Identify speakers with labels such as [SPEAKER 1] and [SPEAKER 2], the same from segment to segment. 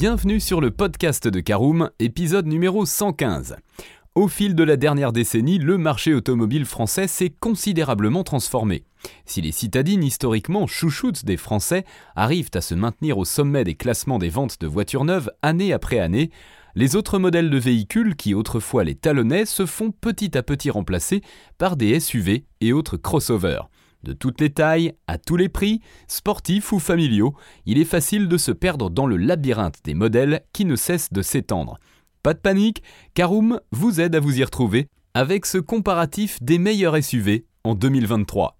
[SPEAKER 1] bienvenue sur le podcast de Caroom, épisode numéro 115. Au fil de la dernière décennie, le marché automobile français s'est considérablement transformé. Si les citadines historiquement chouchoutes des Français arrivent à se maintenir au sommet des classements des ventes de voitures neuves année après année, les autres modèles de véhicules qui autrefois les talonnaient se font petit à petit remplacer par des SUV et autres crossovers. De toutes les tailles, à tous les prix, sportifs ou familiaux, il est facile de se perdre dans le labyrinthe des modèles qui ne cessent de s'étendre. Pas de panique, Caroom vous aide à vous y retrouver avec ce comparatif des meilleurs SUV en 2023.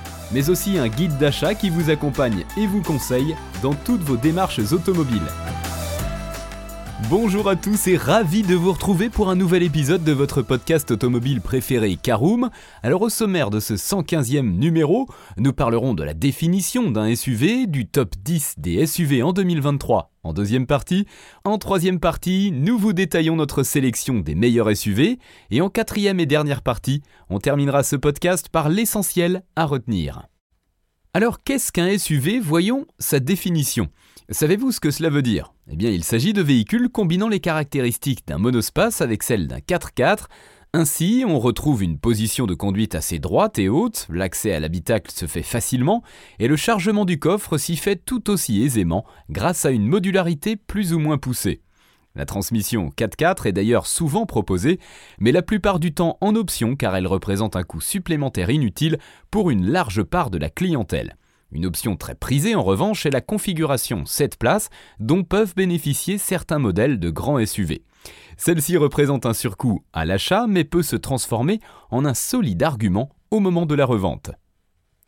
[SPEAKER 1] mais aussi un guide d'achat qui vous accompagne et vous conseille dans toutes vos démarches automobiles. Bonjour à tous et ravi de vous retrouver pour un nouvel épisode de votre podcast automobile préféré Caroom. Alors au sommaire de ce 115e numéro, nous parlerons de la définition d'un SUV, du top 10 des SUV en 2023 en deuxième partie. En troisième partie, nous vous détaillons notre sélection des meilleurs SUV. Et en quatrième et dernière partie, on terminera ce podcast par l'essentiel à retenir. Alors qu'est-ce qu'un SUV Voyons sa définition. Savez-vous ce que cela veut dire? Eh bien, il s'agit de véhicules combinant les caractéristiques d'un monospace avec celles d'un 4x4. Ainsi, on retrouve une position de conduite assez droite et haute, l'accès à l'habitacle se fait facilement, et le chargement du coffre s'y fait tout aussi aisément grâce à une modularité plus ou moins poussée. La transmission 4x4 est d'ailleurs souvent proposée, mais la plupart du temps en option car elle représente un coût supplémentaire inutile pour une large part de la clientèle. Une option très prisée en revanche est la configuration 7 places dont peuvent bénéficier certains modèles de grands SUV. Celle-ci représente un surcoût à l'achat mais peut se transformer en un solide argument au moment de la revente.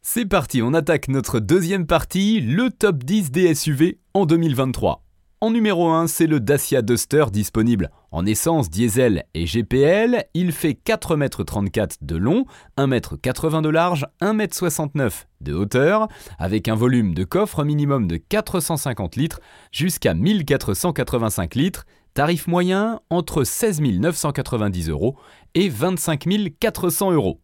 [SPEAKER 1] C'est parti, on attaque notre deuxième partie, le top 10 des SUV en 2023. En numéro 1, c'est le Dacia Duster disponible en essence, diesel et GPL. Il fait 4,34 m de long, 1,80 m de large, 1,69 m de hauteur, avec un volume de coffre minimum de 450 litres jusqu'à 1485 litres. Tarif moyen entre 16 990 euros et 25 400 euros.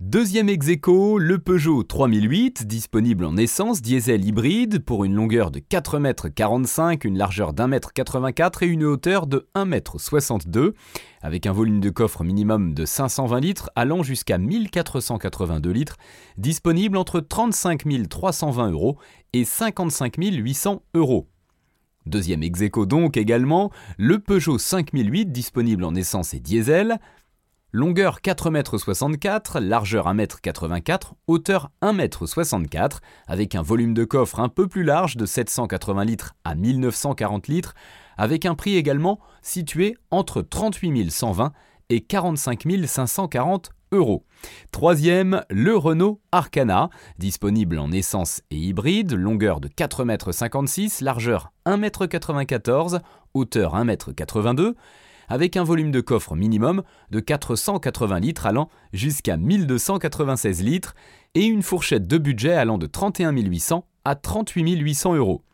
[SPEAKER 1] Deuxième ex le Peugeot 3008, disponible en essence diesel hybride pour une longueur de 4,45 m, une largeur d'1,84 m et une hauteur de 1,62 m, avec un volume de coffre minimum de 520 litres allant jusqu'à 1482 litres, disponible entre 35 320 euros et 55 800 euros. Deuxième ex donc également, le Peugeot 5008 disponible en essence et diesel, Longueur 4,64 m, largeur 1,84 m, hauteur 1,64 m, avec un volume de coffre un peu plus large de 780 litres à 1940 litres, avec un prix également situé entre 38 120 et 45 540 euros. Troisième, le Renault Arcana, disponible en essence et hybride, longueur de 4,56 m, largeur 1,94 m, hauteur 1,82 m, avec un volume de coffre minimum de 480 litres allant jusqu'à 1296 litres et une fourchette de budget allant de 31 800 à 38 800 euros.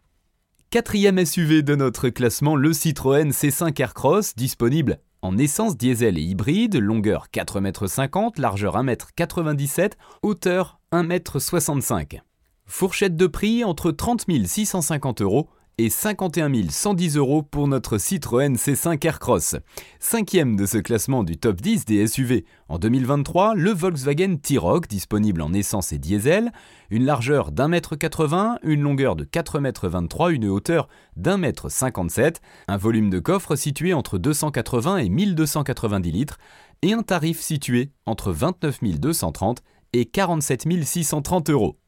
[SPEAKER 1] Quatrième SUV de notre classement, le Citroën C5 Aircross, disponible en essence diesel et hybride, longueur 4,50 m, largeur 1,97 m, hauteur 1,65 m. Fourchette de prix entre 30 650 euros et 51 110 euros pour notre Citroën C5 Aircross. Cinquième de ce classement du top 10 des SUV. En 2023, le Volkswagen T-Roc, disponible en essence et diesel, une largeur d'un mètre 80, une longueur de 4 mètres 23, une hauteur d'un mètre 57, un volume de coffre situé entre 280 et 1290 litres, et un tarif situé entre 29 230 et 47 630 euros.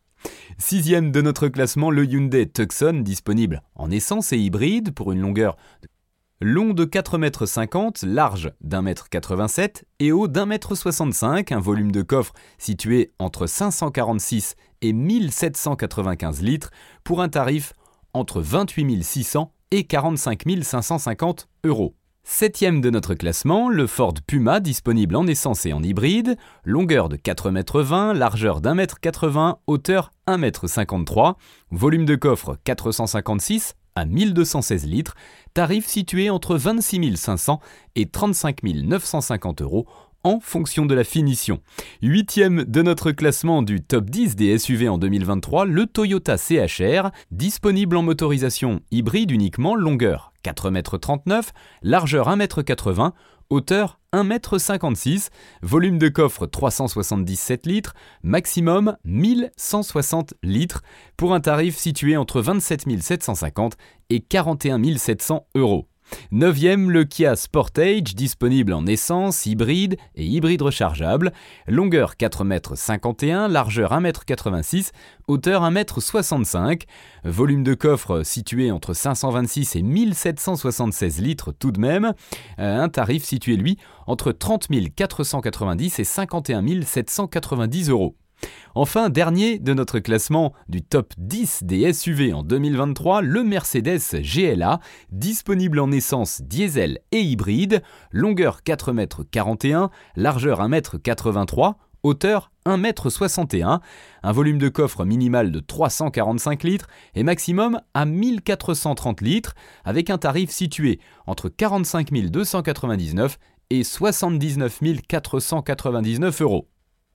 [SPEAKER 1] Sixième de notre classement, le Hyundai Tucson, disponible en essence et hybride pour une longueur long de 4,50 m, large d'1,87 m et haut d'1,65 m, un volume de coffre situé entre 546 et 1795 litres pour un tarif entre 28 600 et 45 550 euros. Septième de notre classement, le Ford Puma disponible en essence et en hybride, longueur de 4,20 m, largeur d'1,80 m, hauteur 1,53 m, volume de coffre 456 à 1216 litres, tarif situé entre 26 500 et 35 950 euros en fonction de la finition. Huitième de notre classement du top 10 des SUV en 2023, le Toyota CHR, disponible en motorisation hybride uniquement, longueur 4,39 m, largeur 1,80 m, hauteur 1,56 m, volume de coffre 377 litres, maximum 1160 litres, pour un tarif situé entre 27 750 et 41 700 euros. Neuvième, le Kia Sportage, disponible en essence, hybride et hybride rechargeable. Longueur 4,51 m, largeur 1,86 m, hauteur 1,65 m. Volume de coffre situé entre 526 et 1776 litres tout de même. Euh, un tarif situé, lui, entre 30 490 et 51 790 euros. Enfin, dernier de notre classement du top 10 des SUV en 2023, le Mercedes GLA, disponible en essence diesel et hybride, longueur 4,41 m, largeur 1,83 m, hauteur 1,61 m, un volume de coffre minimal de 345 litres et maximum à 1430 litres, avec un tarif situé entre 45 299 et 79 499 euros.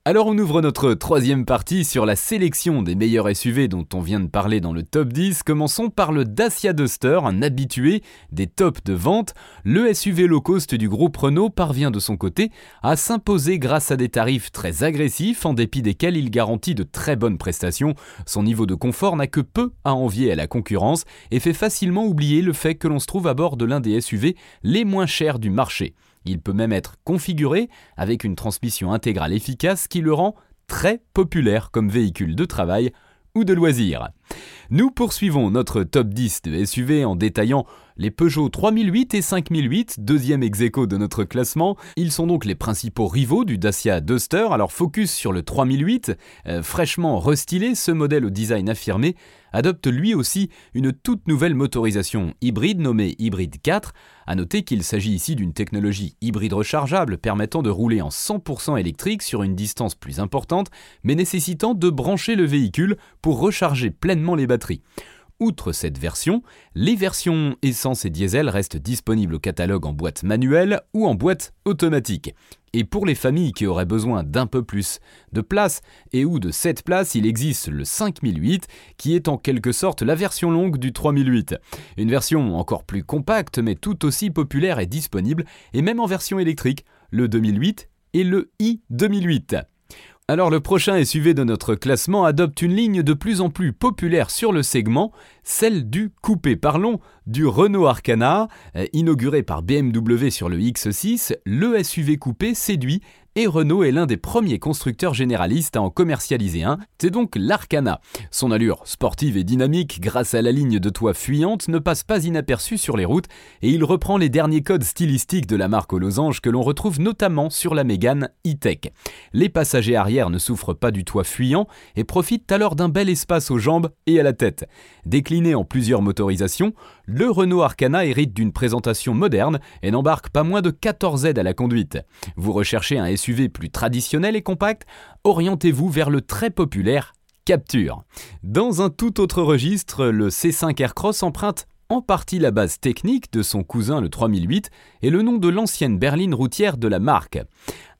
[SPEAKER 1] Alors on ouvre notre troisième partie sur la sélection des meilleurs SUV dont on vient de parler dans le top 10. Commençons par le Dacia Duster, un habitué des tops de vente. Le SUV low cost du groupe Renault parvient de son côté à s'imposer grâce à des tarifs très agressifs en dépit desquels il garantit de très bonnes prestations. Son niveau de confort n'a que peu à envier à la concurrence et fait facilement oublier le fait que l'on se trouve à bord de l'un des SUV les moins chers du marché. Il peut même être configuré avec une transmission intégrale efficace qui le rend très populaire comme véhicule de travail ou de loisirs. Nous poursuivons notre top 10 de SUV en détaillant les Peugeot 3008 et 5008, deuxième ex de notre classement. Ils sont donc les principaux rivaux du Dacia Duster. Alors focus sur le 3008, euh, fraîchement restylé, ce modèle au design affirmé adopte lui aussi une toute nouvelle motorisation hybride nommée Hybride 4. A noter qu'il s'agit ici d'une technologie hybride rechargeable permettant de rouler en 100% électrique sur une distance plus importante, mais nécessitant de brancher le véhicule pour recharger pleinement les batteries. Outre cette version, les versions essence et diesel restent disponibles au catalogue en boîte manuelle ou en boîte automatique. Et pour les familles qui auraient besoin d'un peu plus de place et ou de cette place, il existe le 5008 qui est en quelque sorte la version longue du 3008. Une version encore plus compacte mais tout aussi populaire et disponible et même en version électrique, le 2008 et le i 2008. Alors le prochain SUV de notre classement adopte une ligne de plus en plus populaire sur le segment, celle du coupé. Parlons du Renault Arcana, euh, inauguré par BMW sur le X6, le SUV coupé séduit et Renault est l'un des premiers constructeurs généralistes à en commercialiser un, c'est donc l'Arcana. Son allure sportive et dynamique grâce à la ligne de toit fuyante ne passe pas inaperçue sur les routes et il reprend les derniers codes stylistiques de la marque aux losanges que l'on retrouve notamment sur la Mégane e-Tech. Les passagers arrière ne souffrent pas du toit fuyant et profitent alors d'un bel espace aux jambes et à la tête. Décliné en plusieurs motorisations, le Renault Arcana hérite d'une présentation moderne et n'embarque pas moins de 14 aides à la conduite. Vous recherchez un SUV plus traditionnel et compact, orientez-vous vers le très populaire Capture. Dans un tout autre registre, le C5 Aircross emprunte en partie la base technique de son cousin le 3008 et le nom de l'ancienne berline routière de la marque.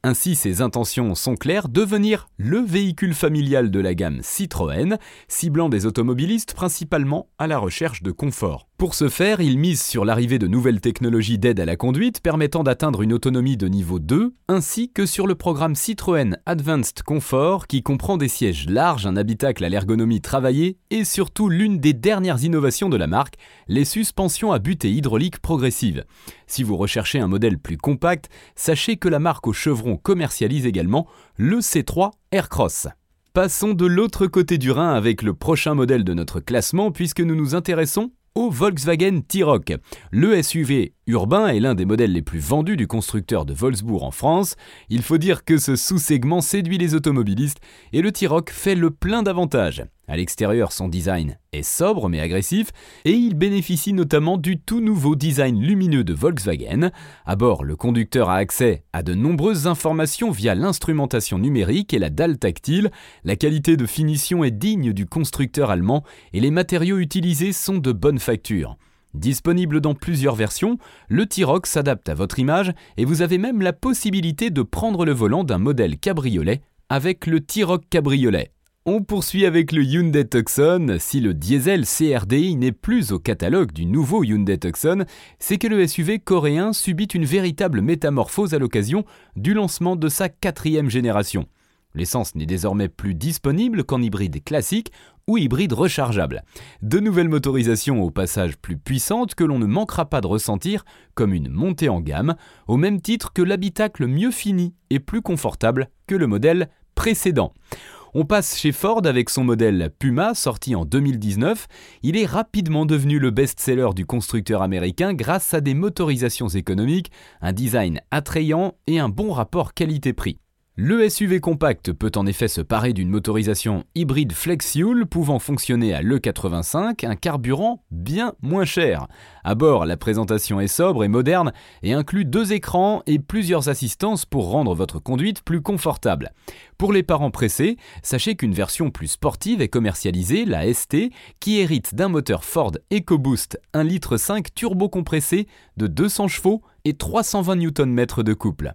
[SPEAKER 1] Ainsi, ses intentions sont claires, devenir le véhicule familial de la gamme Citroën, ciblant des automobilistes principalement à la recherche de confort. Pour ce faire, il mise sur l'arrivée de nouvelles technologies d'aide à la conduite permettant d'atteindre une autonomie de niveau 2, ainsi que sur le programme Citroën Advanced Comfort qui comprend des sièges larges, un habitacle à l'ergonomie travaillée et surtout l'une des dernières innovations de la marque, les suspensions à butée hydraulique progressive. Si vous recherchez un modèle plus compact, sachez que la marque au chevron commercialise également le C3 Aircross. Passons de l'autre côté du Rhin avec le prochain modèle de notre classement puisque nous nous intéressons au Volkswagen T-Roc. Le SUV urbain est l'un des modèles les plus vendus du constructeur de Wolfsburg en France. Il faut dire que ce sous-segment séduit les automobilistes et le T-Roc fait le plein d'avantages. À l'extérieur, son design est sobre mais agressif et il bénéficie notamment du tout nouveau design lumineux de Volkswagen. À bord, le conducteur a accès à de nombreuses informations via l'instrumentation numérique et la dalle tactile. La qualité de finition est digne du constructeur allemand et les matériaux utilisés sont de bonne facture. Disponible dans plusieurs versions, le T-Roc s'adapte à votre image et vous avez même la possibilité de prendre le volant d'un modèle cabriolet avec le T-Roc Cabriolet. On poursuit avec le Hyundai Tucson. Si le diesel CRDI n'est plus au catalogue du nouveau Hyundai Tucson, c'est que le SUV coréen subit une véritable métamorphose à l'occasion du lancement de sa quatrième génération. L'essence n'est désormais plus disponible qu'en hybride classique ou hybride rechargeable. De nouvelles motorisations au passage plus puissantes que l'on ne manquera pas de ressentir comme une montée en gamme, au même titre que l'habitacle mieux fini et plus confortable que le modèle précédent. On passe chez Ford avec son modèle Puma sorti en 2019. Il est rapidement devenu le best-seller du constructeur américain grâce à des motorisations économiques, un design attrayant et un bon rapport qualité-prix. Le SUV compact peut en effet se parer d'une motorisation hybride flex-fuel pouvant fonctionner à l'E85, un carburant bien moins cher. À bord, la présentation est sobre et moderne et inclut deux écrans et plusieurs assistances pour rendre votre conduite plus confortable. Pour les parents pressés, sachez qu'une version plus sportive est commercialisée, la ST, qui hérite d'un moteur Ford EcoBoost 1,5 litre turbo compressé de 200 chevaux et 320 Nm de couple.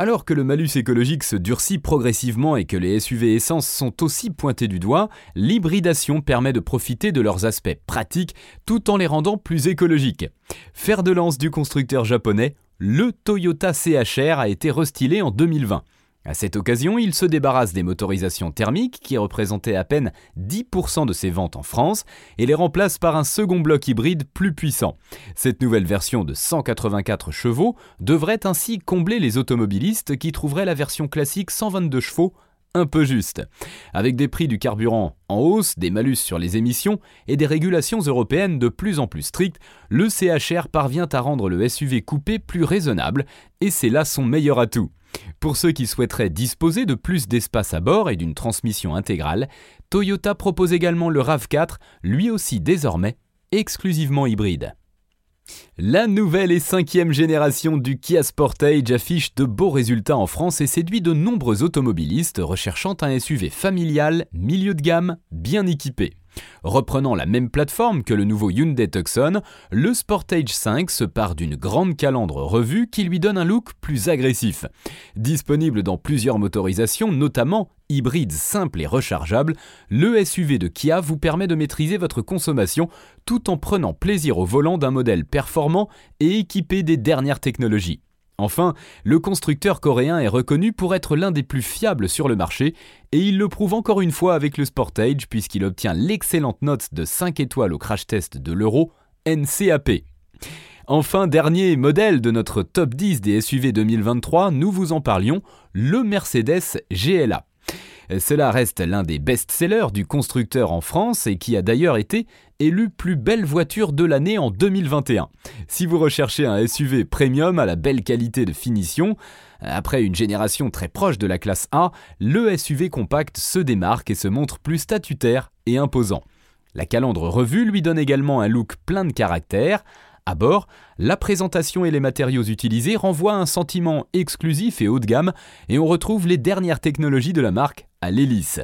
[SPEAKER 1] Alors que le malus écologique se durcit progressivement et que les SUV essence sont aussi pointés du doigt, l'hybridation permet de profiter de leurs aspects pratiques tout en les rendant plus écologiques. Fer de lance du constructeur japonais, le Toyota CHR a été restylé en 2020. À cette occasion, il se débarrasse des motorisations thermiques qui représentaient à peine 10% de ses ventes en France et les remplace par un second bloc hybride plus puissant. Cette nouvelle version de 184 chevaux devrait ainsi combler les automobilistes qui trouveraient la version classique 122 chevaux un peu juste. Avec des prix du carburant en hausse, des malus sur les émissions et des régulations européennes de plus en plus strictes, le CHR parvient à rendre le SUV coupé plus raisonnable et c'est là son meilleur atout. Pour ceux qui souhaiteraient disposer de plus d'espace à bord et d'une transmission intégrale, Toyota propose également le RAV4, lui aussi désormais exclusivement hybride. La nouvelle et cinquième génération du Kia Sportage affiche de beaux résultats en France et séduit de nombreux automobilistes recherchant un SUV familial, milieu de gamme, bien équipé. Reprenant la même plateforme que le nouveau Hyundai Tucson, le Sportage 5 se part d'une grande calandre revue qui lui donne un look plus agressif. Disponible dans plusieurs motorisations, notamment hybride simple et rechargeable, le SUV de Kia vous permet de maîtriser votre consommation tout en prenant plaisir au volant d'un modèle performant et équipé des dernières technologies. Enfin, le constructeur coréen est reconnu pour être l'un des plus fiables sur le marché, et il le prouve encore une fois avec le Sportage puisqu'il obtient l'excellente note de 5 étoiles au crash test de l'Euro NCAP. Enfin, dernier modèle de notre top 10 des SUV 2023, nous vous en parlions, le Mercedes GLA. Cela reste l'un des best-sellers du constructeur en France et qui a d'ailleurs été élu plus belle voiture de l'année en 2021. Si vous recherchez un SUV premium à la belle qualité de finition, après une génération très proche de la classe A, le SUV compact se démarque et se montre plus statutaire et imposant. La calandre revue lui donne également un look plein de caractère, à bord, la présentation et les matériaux utilisés renvoient un sentiment exclusif et haut de gamme, et on retrouve les dernières technologies de la marque à l'hélice.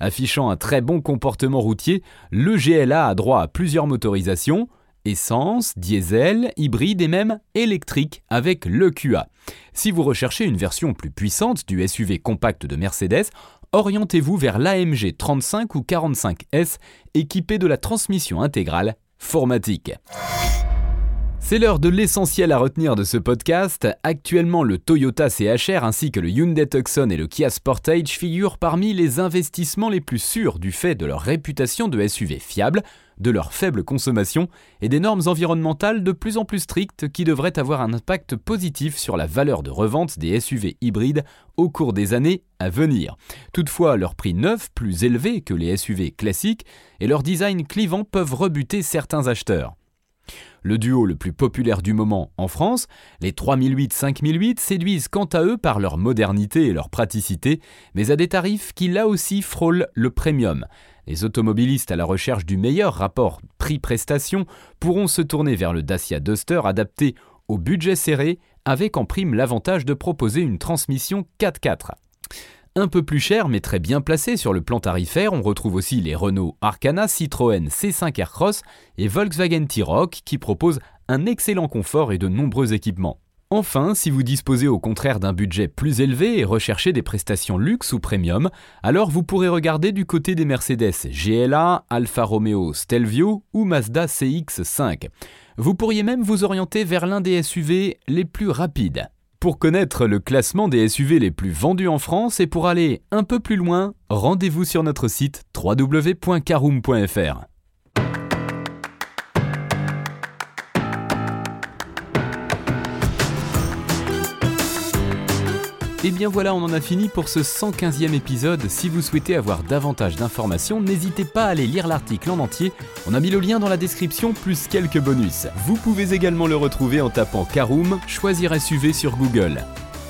[SPEAKER 1] Affichant un très bon comportement routier, le GLA a droit à plusieurs motorisations, essence, diesel, hybride et même électrique avec le QA. Si vous recherchez une version plus puissante du SUV compact de Mercedes, orientez-vous vers l'AMG 35 ou 45S équipé de la transmission intégrale Formatique. C'est l'heure de l'essentiel à retenir de ce podcast. Actuellement, le Toyota CHR ainsi que le Hyundai Tucson et le Kia Sportage figurent parmi les investissements les plus sûrs du fait de leur réputation de SUV fiable, de leur faible consommation et des normes environnementales de plus en plus strictes qui devraient avoir un impact positif sur la valeur de revente des SUV hybrides au cours des années à venir. Toutefois, leur prix neuf, plus élevé que les SUV classiques, et leur design clivant peuvent rebuter certains acheteurs. Le duo le plus populaire du moment en France, les 3008-5008 séduisent quant à eux par leur modernité et leur praticité, mais à des tarifs qui là aussi frôlent le premium. Les automobilistes à la recherche du meilleur rapport prix-prestation pourront se tourner vers le Dacia Duster adapté au budget serré avec en prime l'avantage de proposer une transmission 4x4. Un peu plus cher mais très bien placé sur le plan tarifaire, on retrouve aussi les Renault Arcana, Citroën C5 Aircross et Volkswagen T-Roc qui proposent un excellent confort et de nombreux équipements. Enfin, si vous disposez au contraire d'un budget plus élevé et recherchez des prestations luxe ou premium, alors vous pourrez regarder du côté des Mercedes GLA, Alfa Romeo Stelvio ou Mazda CX5. Vous pourriez même vous orienter vers l'un des SUV les plus rapides. Pour connaître le classement des SUV les plus vendus en France et pour aller un peu plus loin, rendez-vous sur notre site www.caroom.fr. Et bien voilà, on en a fini pour ce 115e épisode. Si vous souhaitez avoir davantage d'informations, n'hésitez pas à aller lire l'article en entier. On a mis le lien dans la description plus quelques bonus. Vous pouvez également le retrouver en tapant Caroom, choisir SUV sur Google.